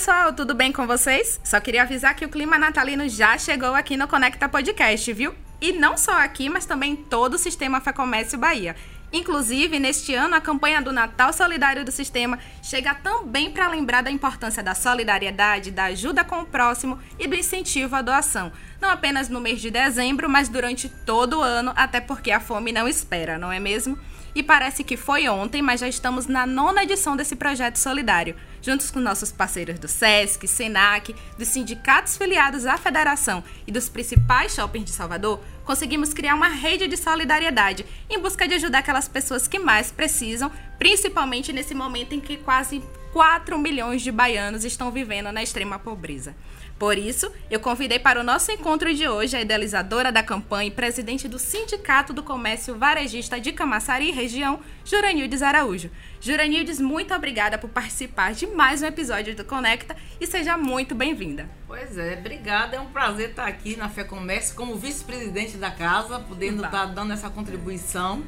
pessoal, tudo bem com vocês? Só queria avisar que o clima natalino já chegou aqui no Conecta Podcast, viu? E não só aqui, mas também em todo o sistema Fé Comércio Bahia. Inclusive, neste ano, a campanha do Natal Solidário do Sistema chega também para lembrar da importância da solidariedade, da ajuda com o próximo e do incentivo à doação. Não apenas no mês de dezembro, mas durante todo o ano, até porque a fome não espera, não é mesmo? E parece que foi ontem, mas já estamos na nona edição desse projeto solidário, juntos com nossos parceiros do SESC, SENAC, dos sindicatos filiados à federação e dos principais shoppings de Salvador, conseguimos criar uma rede de solidariedade em busca de ajudar aquelas pessoas que mais precisam, principalmente nesse momento em que quase 4 milhões de baianos estão vivendo na extrema pobreza. Por isso, eu convidei para o nosso encontro de hoje a idealizadora da campanha e presidente do Sindicato do Comércio Varejista de Camaçari região, Juranildes Araújo. Juranildes, muito obrigada por participar de mais um episódio do Conecta e seja muito bem-vinda. Pois é, obrigada. É um prazer estar aqui na Fé Comércio como vice-presidente da casa, podendo estar dando essa contribuição.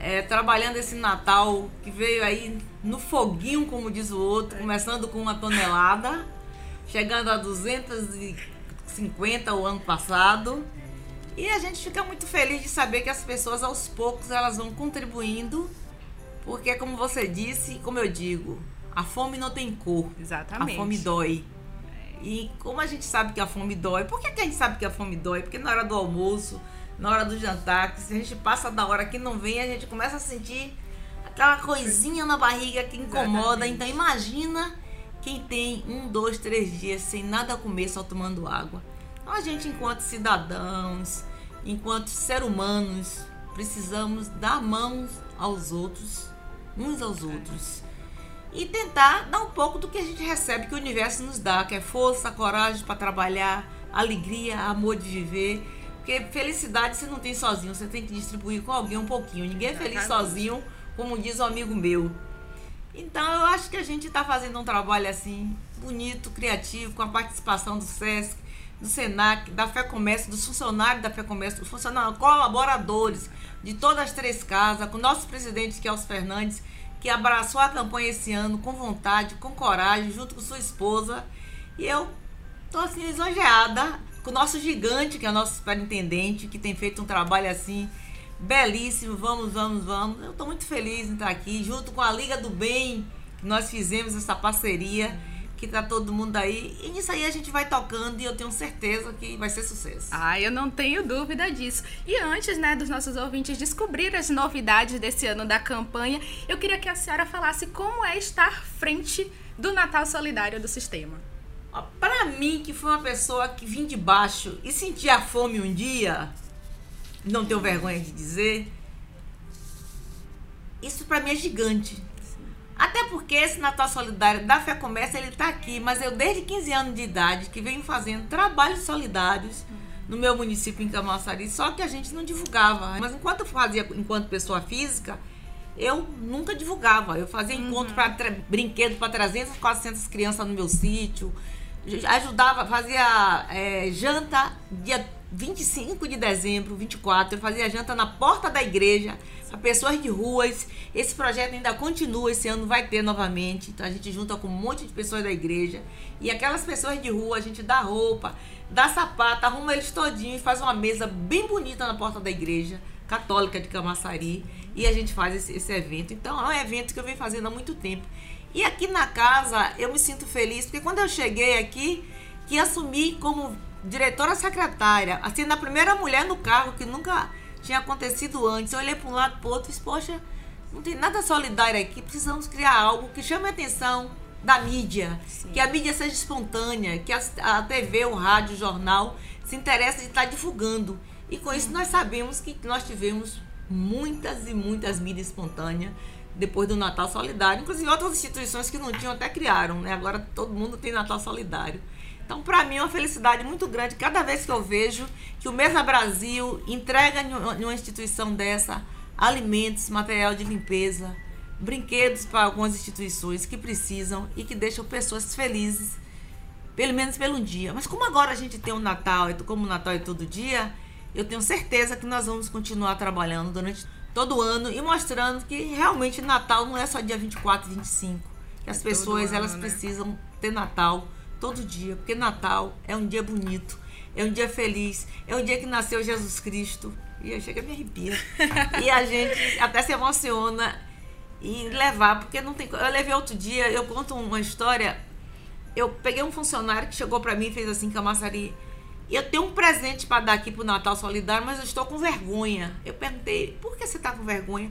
É, trabalhando esse Natal que veio aí no foguinho, como diz o outro, começando com uma tonelada chegando a 250 o ano passado. E a gente fica muito feliz de saber que as pessoas aos poucos elas vão contribuindo, porque como você disse, como eu digo, a fome não tem cor. Exatamente. A fome dói. E como a gente sabe que a fome dói, por que, que a gente sabe que a fome dói? Porque na hora do almoço, na hora do jantar, que se a gente passa da hora que não vem, a gente começa a sentir aquela coisinha na barriga que incomoda. Exatamente. Então imagina quem tem um, dois, três dias sem nada comer, só tomando água. Então, a gente, enquanto cidadãos, enquanto seres humanos, precisamos dar mãos aos outros, uns aos outros. E tentar dar um pouco do que a gente recebe, que o universo nos dá, que é força, coragem para trabalhar, alegria, amor de viver. Porque felicidade você não tem sozinho, você tem que distribuir com alguém um pouquinho. Ninguém é feliz sozinho, como diz um amigo meu. Então eu acho que a gente está fazendo um trabalho assim, bonito, criativo, com a participação do SESC, do SENAC, da Fé Comércio, dos funcionários da Fé Comércio, dos funcionários, colaboradores de todas as três casas, com o nosso presidente, que é Fernandes, que abraçou a campanha esse ano com vontade, com coragem, junto com sua esposa. E eu estou assim lisonjeada com o nosso gigante, que é o nosso superintendente, que tem feito um trabalho assim belíssimo. Vamos, vamos, vamos. Eu estou muito feliz em estar aqui, junto com a Liga do Bem, que nós fizemos essa parceria, que tá todo mundo aí. E nisso aí a gente vai tocando e eu tenho certeza que vai ser sucesso. Ah, eu não tenho dúvida disso. E antes, né, dos nossos ouvintes descobrir as novidades desse ano da campanha, eu queria que a senhora falasse como é estar frente do Natal Solidário do Sistema. Para mim, que foi uma pessoa que vim de baixo e senti a fome um dia, não tenho vergonha de dizer. Isso para mim é gigante. Até porque esse Natal Solidário da Fé Comércio, ele tá aqui, mas eu desde 15 anos de idade que venho fazendo trabalhos solidários no meu município em Camaçari, só que a gente não divulgava. Mas enquanto eu fazia enquanto pessoa física, eu nunca divulgava. Eu fazia uhum. encontro para brinquedo para 300, 400 crianças no meu sítio. Ajudava, fazia é, janta dia 25 de dezembro, 24, eu fazia janta na porta da igreja para pessoas de ruas. Esse projeto ainda continua, esse ano vai ter novamente. Então a gente junta com um monte de pessoas da igreja e aquelas pessoas de rua, a gente dá roupa, dá sapato, arruma eles todinho e faz uma mesa bem bonita na porta da igreja católica de Camaçari e a gente faz esse, esse evento. Então é um evento que eu venho fazendo há muito tempo. E aqui na casa eu me sinto feliz porque quando eu cheguei aqui, que assumi como diretora secretária, assim, na primeira mulher no cargo, que nunca tinha acontecido antes. Eu olhei para um lado para o outro e disse, poxa, não tem nada solidário aqui, precisamos criar algo que chame a atenção da mídia, Sim. que a mídia seja espontânea, que a, a, TV, o rádio, o jornal se interesse de estar divulgando. E com isso nós sabemos que nós tivemos muitas e muitas mídias espontâneas depois do Natal Solidário. Inclusive outras instituições que não tinham até criaram, né? Agora todo mundo tem Natal Solidário. Então, para mim, é uma felicidade muito grande cada vez que eu vejo que o Mesa Brasil entrega em uma instituição dessa alimentos, material de limpeza, brinquedos para algumas instituições que precisam e que deixam pessoas felizes, pelo menos pelo um dia. Mas como agora a gente tem o Natal, e como o Natal é todo dia, eu tenho certeza que nós vamos continuar trabalhando durante todo o ano e mostrando que realmente Natal não é só dia 24 e 25. Que as é pessoas ano, elas né? precisam ter Natal todo dia, porque Natal é um dia bonito, é um dia feliz, é um dia que nasceu Jesus Cristo. E eu chego a me arrepia. e a gente até se emociona e levar, porque não tem. Eu levei outro dia, eu conto uma história. Eu peguei um funcionário que chegou para mim e fez assim, Camaçari. Eu tenho um presente para dar aqui pro Natal Solidário, mas eu estou com vergonha. Eu perguntei, por que você está com vergonha?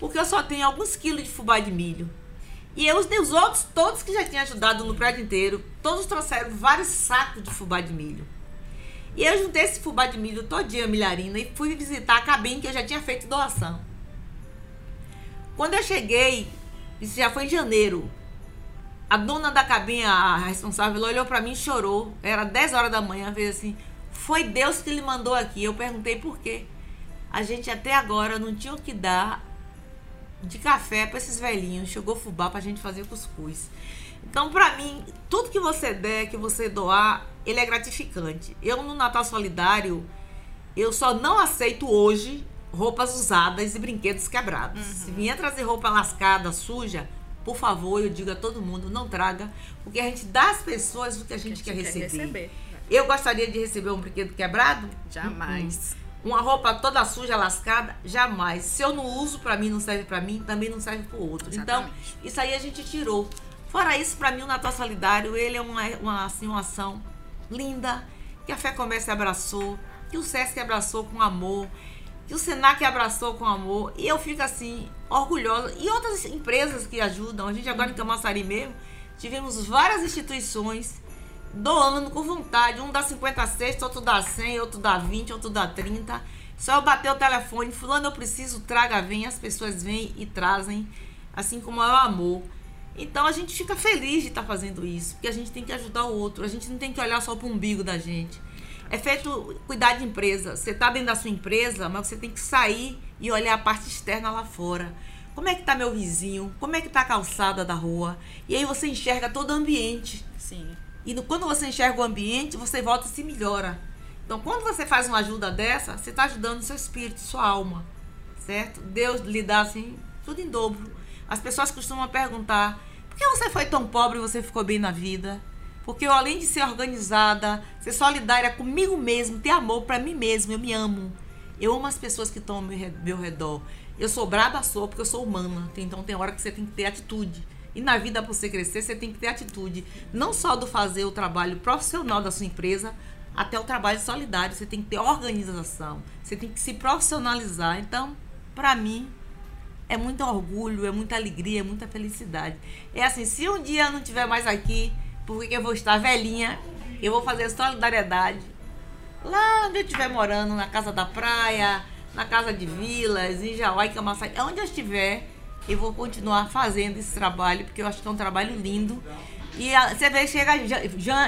Porque eu só tenho alguns quilos de fubá de milho. E eu, os outros, todos que já tinham ajudado no prédio inteiro, todos trouxeram vários sacos de fubá de milho. E eu juntei esse fubá de milho todinha milharina e fui visitar a cabine que eu já tinha feito doação. Quando eu cheguei, isso já foi em janeiro, a dona da cabine, a responsável, olhou para mim e chorou. Era 10 horas da manhã, fez assim: Foi Deus que lhe mandou aqui. Eu perguntei por quê. A gente até agora não tinha o que dar de café para esses velhinhos. Chegou fubá para a gente fazer cuscuz. Então, para mim, tudo que você der, que você doar, ele é gratificante. Eu, no Natal Solidário, eu só não aceito hoje roupas usadas e brinquedos quebrados. Uhum. Se vier trazer roupa lascada, suja, por favor, eu digo a todo mundo, não traga, porque a gente dá às pessoas o que a gente, que a gente quer, receber. receber. Eu gostaria de receber um brinquedo quebrado? Jamais. Uma roupa toda suja, lascada? Jamais. Se eu não uso, para mim não serve para mim, também não serve para o outro. Então, Exatamente. Então, isso aí a gente tirou. Fora isso, para mim, o Natal Solidário, ele é uma, uma, assim, uma ação linda, que a Fé Comércio abraçou, que o SESC abraçou com amor, que o Senac abraçou com amor. E eu fico assim, orgulhosa. E outras empresas que ajudam. A gente agora em Camaçari mesmo, tivemos várias instituições doando com vontade. Um dá 50 cestas, outro dá 100, outro dá 20, outro dá 30. Só eu bater o telefone, fulano eu preciso, traga, vem. As pessoas vêm e trazem, assim como é o amor. Então a gente fica feliz de estar tá fazendo isso, porque a gente tem que ajudar o outro, a gente não tem que olhar só para o umbigo da gente. É feito cuidar de empresa. Você está dentro da sua empresa, mas você tem que sair e olhar a parte externa lá fora. Como é que está meu vizinho? Como é que está a calçada da rua? E aí você enxerga todo o ambiente. Sim. E no, quando você enxerga o ambiente, você volta e se melhora. Então, quando você faz uma ajuda dessa, você está ajudando seu espírito, sua alma. Certo? Deus lhe dá assim, tudo em dobro. As pessoas costumam perguntar: por que você foi tão pobre e você ficou bem na vida? Porque eu, além de ser organizada, ser solidária comigo mesmo, ter amor para mim mesmo, eu me amo. Eu amo as pessoas que estão ao meu redor. Eu sou braba, sou, porque eu sou humana. Então tem hora que você tem que ter atitude. E na vida, para você crescer, você tem que ter atitude. Não só do fazer o trabalho profissional da sua empresa, até o trabalho solidário. Você tem que ter organização. Você tem que se profissionalizar. Então, para mim, é muito orgulho, é muita alegria, é muita felicidade. É assim, se um dia eu não estiver mais aqui, porque eu vou estar velhinha, eu vou fazer solidariedade lá onde eu estiver morando, na casa da praia, na casa de vilas, em Jauai, Camaçari, onde eu estiver, eu vou continuar fazendo esse trabalho, porque eu acho que é um trabalho lindo. E a, você vê, chega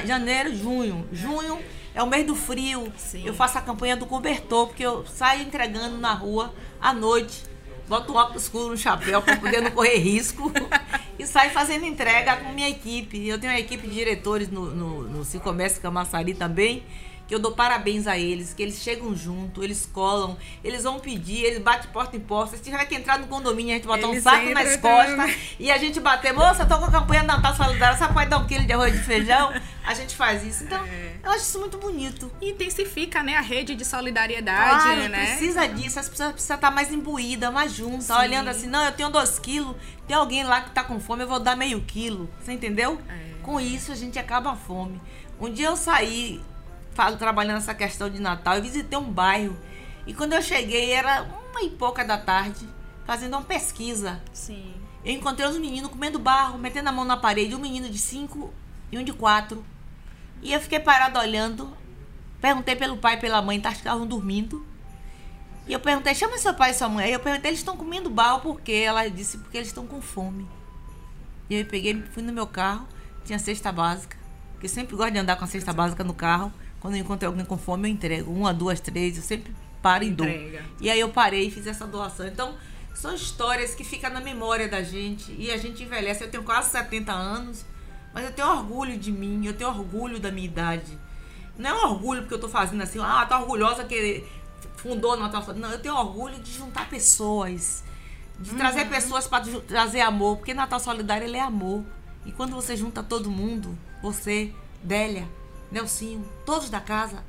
janeiro, junho. Junho é o mês do frio. Sim. Eu faço a campanha do cobertor, porque eu saio entregando na rua à noite boto um óculos escuro no chapéu para poder não correr risco e saio fazendo entrega com minha equipe. Eu tenho uma equipe de diretores no, no, no Cicomércio Camaçari também que eu dou parabéns a eles, que eles chegam junto, eles colam, eles vão pedir, eles batem porta em porta. Se tiver que entrar no condomínio, a gente botar eles um saco nas costas e a gente bater, moça, tô com a campanha Natal Solidária, você pode dar um quilo de arroz de feijão? A gente faz isso. Então, é. eu acho isso muito bonito. E intensifica, né, a rede de solidariedade, claro, né? precisa disso, as pessoas precisam estar mais imbuídas, mais juntas, Sim. olhando assim, não, eu tenho dois quilos, tem alguém lá que tá com fome, eu vou dar meio quilo. Você entendeu? É. Com isso, a gente acaba a fome. Um dia eu saí trabalhando essa questão de Natal, eu visitei um bairro. E quando eu cheguei, era uma e pouca da tarde, fazendo uma pesquisa. Sim. Eu encontrei os meninos comendo barro, metendo a mão na parede, um menino de cinco e um de quatro. E eu fiquei parado olhando. Perguntei pelo pai e pela mãe, tá, estavam dormindo. E eu perguntei, chama seu pai e sua mãe. Aí eu perguntei, eles estão comendo barro por quê? Ela disse, porque eles estão com fome. E eu peguei, fui no meu carro, tinha cesta básica, que eu sempre gosto de andar com a cesta básica no carro. Quando eu encontro alguém com fome, eu entrego. Uma, duas, três, eu sempre paro e dou. E aí eu parei e fiz essa doação. Então, são histórias que ficam na memória da gente. E a gente envelhece. Eu tenho quase 70 anos, mas eu tenho orgulho de mim, eu tenho orgulho da minha idade. Não é um orgulho porque eu tô fazendo assim, ah, tá orgulhosa que fundou no Natal. Não, eu tenho orgulho de juntar pessoas. De uhum. trazer pessoas para trazer amor. Porque Natal Solidário ele é amor. E quando você junta todo mundo, você, Délia, Nelsinho, todos da casa,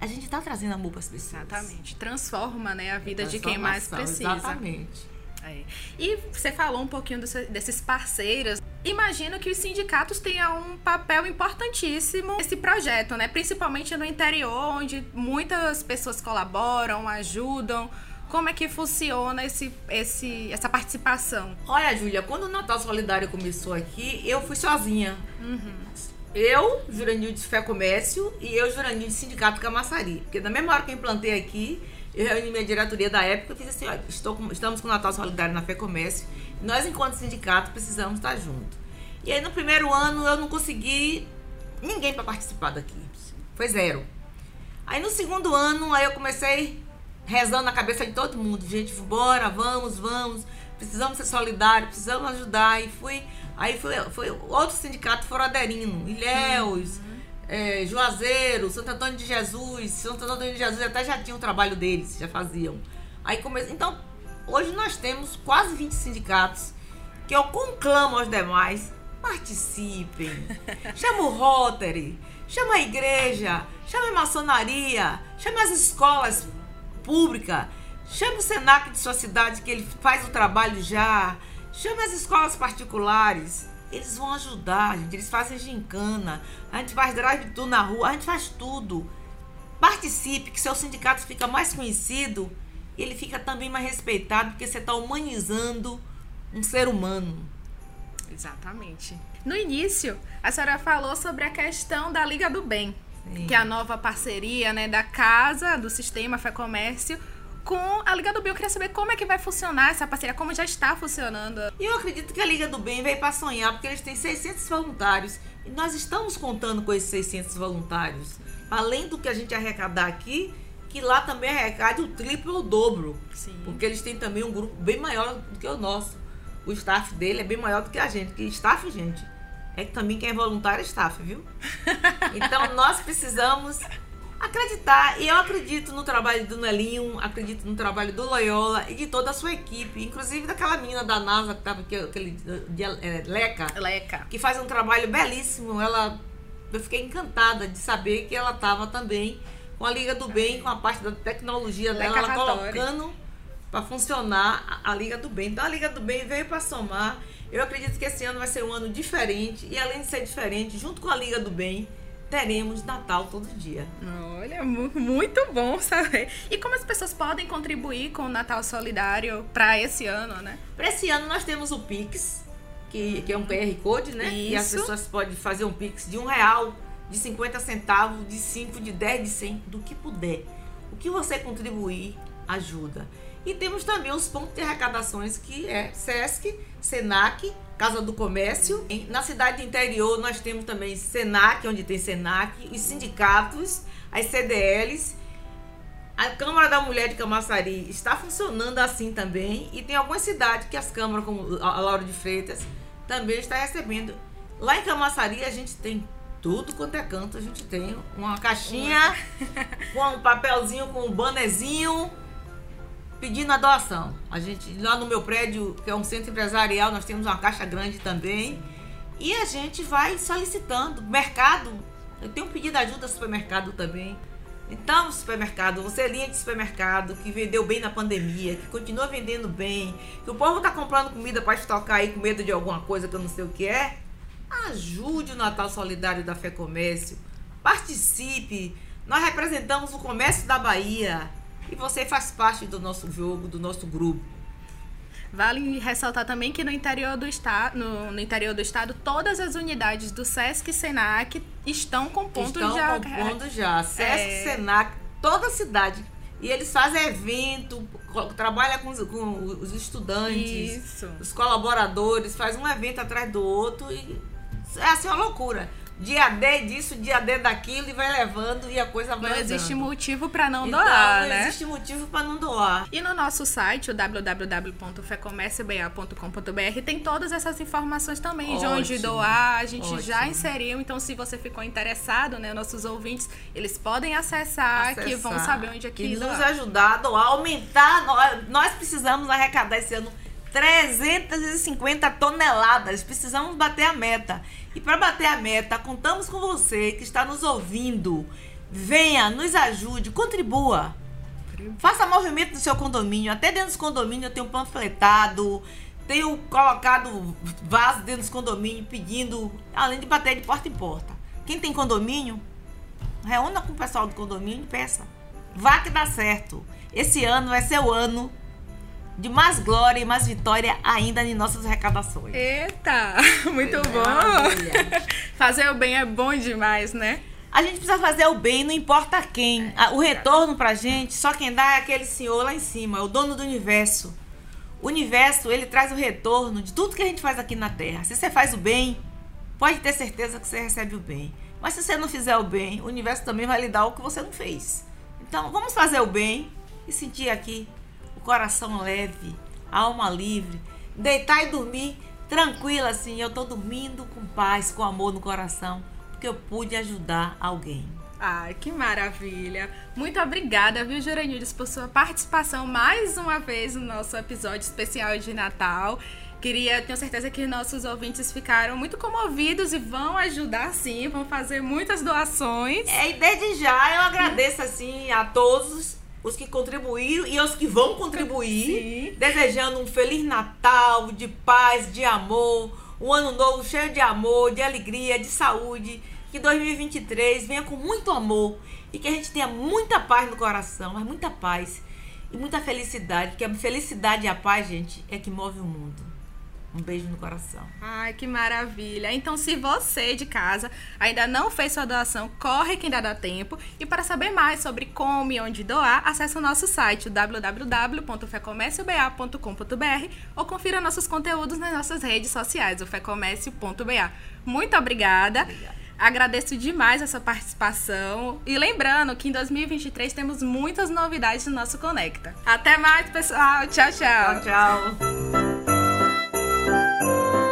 a gente está trazendo amor para as pessoas. Exatamente. Transforma né, a vida de quem mais precisa. Exatamente. É. E você falou um pouquinho desses parceiros. Imagino que os sindicatos tenham um papel importantíssimo nesse projeto, né? Principalmente no interior, onde muitas pessoas colaboram, ajudam. Como é que funciona esse, esse, essa participação? Olha, Júlia, quando o Natal Solidário começou aqui, eu fui sozinha. Uhum. Eu, Juranil de Fé Comércio, e eu, Juranil de Sindicato Camaçari. Porque na mesma hora que eu implantei aqui, eu reuni minha diretoria da época e fiz assim, olha, estou com, estamos com o Natal Solidário na Fé Comércio, nós, enquanto sindicato, precisamos estar juntos. E aí, no primeiro ano, eu não consegui ninguém para participar daqui. Foi zero. Aí, no segundo ano, aí eu comecei rezando na cabeça de todo mundo. Gente, bora, vamos, vamos. Precisamos ser solidários, precisamos ajudar. E fui... Aí foi, foi outro sindicato foraderino, Ilhéus, uhum é, Juazeiro, Santo Antônio de Jesus, Santo Antônio de Jesus até já tinha o trabalho deles, já faziam. Aí. Então, hoje nós temos quase 20 sindicatos que eu conclamo aos demais, participem. Chama o Rotary, chama a igreja, chama a maçonaria, chama as escolas públicas, chama o Senac de sua cidade que ele faz o trabalho já, chama as escolas particulares eles vão ajudar, gente. Eles fazem gincana, a gente faz drive-thru na rua, a gente faz tudo. Participe, que seu sindicato fica mais conhecido e ele fica também mais respeitado, porque você está humanizando um ser humano. Exatamente. No início, a senhora falou sobre a questão da Liga do Bem, Sim. que é a nova parceria né, da Casa, do Sistema Fé Comércio, com a Liga do Bem. Eu queria saber como é que vai funcionar essa parceria, como já está funcionando. E eu acredito que a Liga do Bem veio para sonhar, porque eles têm 600 voluntários. E nós estamos contando com esses 600 voluntários. Além do que a gente arrecadar aqui, que lá também arrecade o triplo ou o dobro. Sim. Porque eles têm também um grupo bem maior do que o nosso. O staff dele é bem maior do que a gente. Que staff, gente, é que também quem é voluntário é staff, viu? Então nós precisamos acreditar. E eu acredito no trabalho do Nelinho, acredito no trabalho do Loyola e de toda a sua equipe, inclusive daquela menina da NASA que estava aqui, aquele é, Leca, Leca, que faz um trabalho belíssimo. Ela, eu fiquei encantada de saber que ela estava também com a Liga do Bem, com a parte da tecnologia Leca dela, ela colocando para funcionar a, a Liga do Bem. Então a Liga do Bem veio para somar. Eu acredito que esse ano vai ser um ano diferente e além de ser diferente, junto com a Liga do Bem, teremos Natal todo dia. Olha, muito bom saber. E como as pessoas podem contribuir com o Natal Solidário para esse ano, né? Para esse ano nós temos o Pix, que, que é um QR Code, né? Isso. E as pessoas podem fazer um Pix de um real, de 50 centavos, de 5, de 10, de 100, do que puder. O que você contribuir ajuda. E temos também os pontos de arrecadações que é SESC, SENAC, Casa do Comércio. Na cidade interior nós temos também SENAC, onde tem SENAC, os sindicatos, as CDLs. A Câmara da Mulher de Camaçari está funcionando assim também. E tem algumas cidades que as câmaras, como a Laura de Freitas, também está recebendo. Lá em Camaçari a gente tem tudo quanto é canto. A gente tem uma caixinha com um papelzinho, com um banezinho pedindo a doação. A gente, lá no meu prédio, que é um centro empresarial, nós temos uma caixa grande também. E a gente vai solicitando. Mercado, eu tenho pedido ajuda ao supermercado também. Então, supermercado, você é linha de supermercado que vendeu bem na pandemia, que continua vendendo bem, que o povo está comprando comida para estocar aí com medo de alguma coisa que eu não sei o que é, ajude o Natal Solidário da Fé Comércio. Participe. Nós representamos o comércio da Bahia. E você faz parte do nosso jogo, do nosso grupo. Vale ressaltar também que no interior do estado, no, no, interior do estado, todas as unidades do SESC e SENAC estão com pontos estão já. Estão compondo já. SESC, é... SENAC, toda a cidade. E eles fazem evento, trabalham com, com os estudantes, Isso. os colaboradores, faz um evento atrás do outro e é assim uma loucura dia D disso, dia D daquilo e vai levando e a coisa vai Não andando. existe motivo para não então, doar, não né? Não existe motivo para não doar. E no nosso site, o www.fecomércioba.com.br, tem todas essas informações também Ótimo. de onde doar. A gente Ótimo. já inseriu, então se você ficou interessado, né, nossos ouvintes, eles podem acessar, acessar. que vão saber onde é que E nos ajudar a doar, aumentar, nós, nós precisamos arrecadar esse ano 350 toneladas. Precisamos bater a meta. E para bater a meta, contamos com você que está nos ouvindo. Venha, nos ajude, contribua. Faça movimento no seu condomínio. Até dentro dos condomínios eu tenho panfletado, tenho colocado vaso dentro dos condomínios pedindo, além de bater de porta em porta. Quem tem condomínio, reúna com o pessoal do condomínio e peça. Vá que dá certo. Esse ano vai ser o ano de mais glória e mais vitória ainda em nossas arrecadações. Eita, muito bom. Fazer o bem é bom demais, né? A gente precisa fazer o bem, não importa quem. O retorno pra gente, só quem dá é aquele senhor lá em cima, é o dono do universo. O universo, ele traz o retorno de tudo que a gente faz aqui na Terra. Se você faz o bem, pode ter certeza que você recebe o bem. Mas se você não fizer o bem, o universo também vai lhe dar o que você não fez. Então, vamos fazer o bem e sentir aqui coração leve, alma livre, deitar e dormir tranquila assim. Eu tô dormindo com paz, com amor no coração que eu pude ajudar alguém. Ai, que maravilha! Muito obrigada, viu, Juranildes, por sua participação mais uma vez no nosso episódio especial de Natal. Queria, tenho certeza que nossos ouvintes ficaram muito comovidos e vão ajudar sim, vão fazer muitas doações. É, e desde já eu agradeço assim a todos os que contribuíram e aos que vão contribuir, sim. desejando um feliz Natal, de paz, de amor, um ano novo cheio de amor, de alegria, de saúde que 2023 venha com muito amor e que a gente tenha muita paz no coração, mas muita paz e muita felicidade, porque a felicidade e a paz, gente, é que move o mundo. Um beijo no coração. Ai, que maravilha. Então, se você de casa ainda não fez sua doação, corre que ainda dá tempo. E para saber mais sobre como e onde doar, acesse o nosso site www.fecomércioba.com.br ou confira nossos conteúdos nas nossas redes sociais, o fecomércio.ba. Muito obrigada. Obrigada. Agradeço demais essa participação. E lembrando que em 2023 temos muitas novidades no nosso Conecta. Até mais, pessoal. Tchau, tchau. Tchau, tchau. Thank you.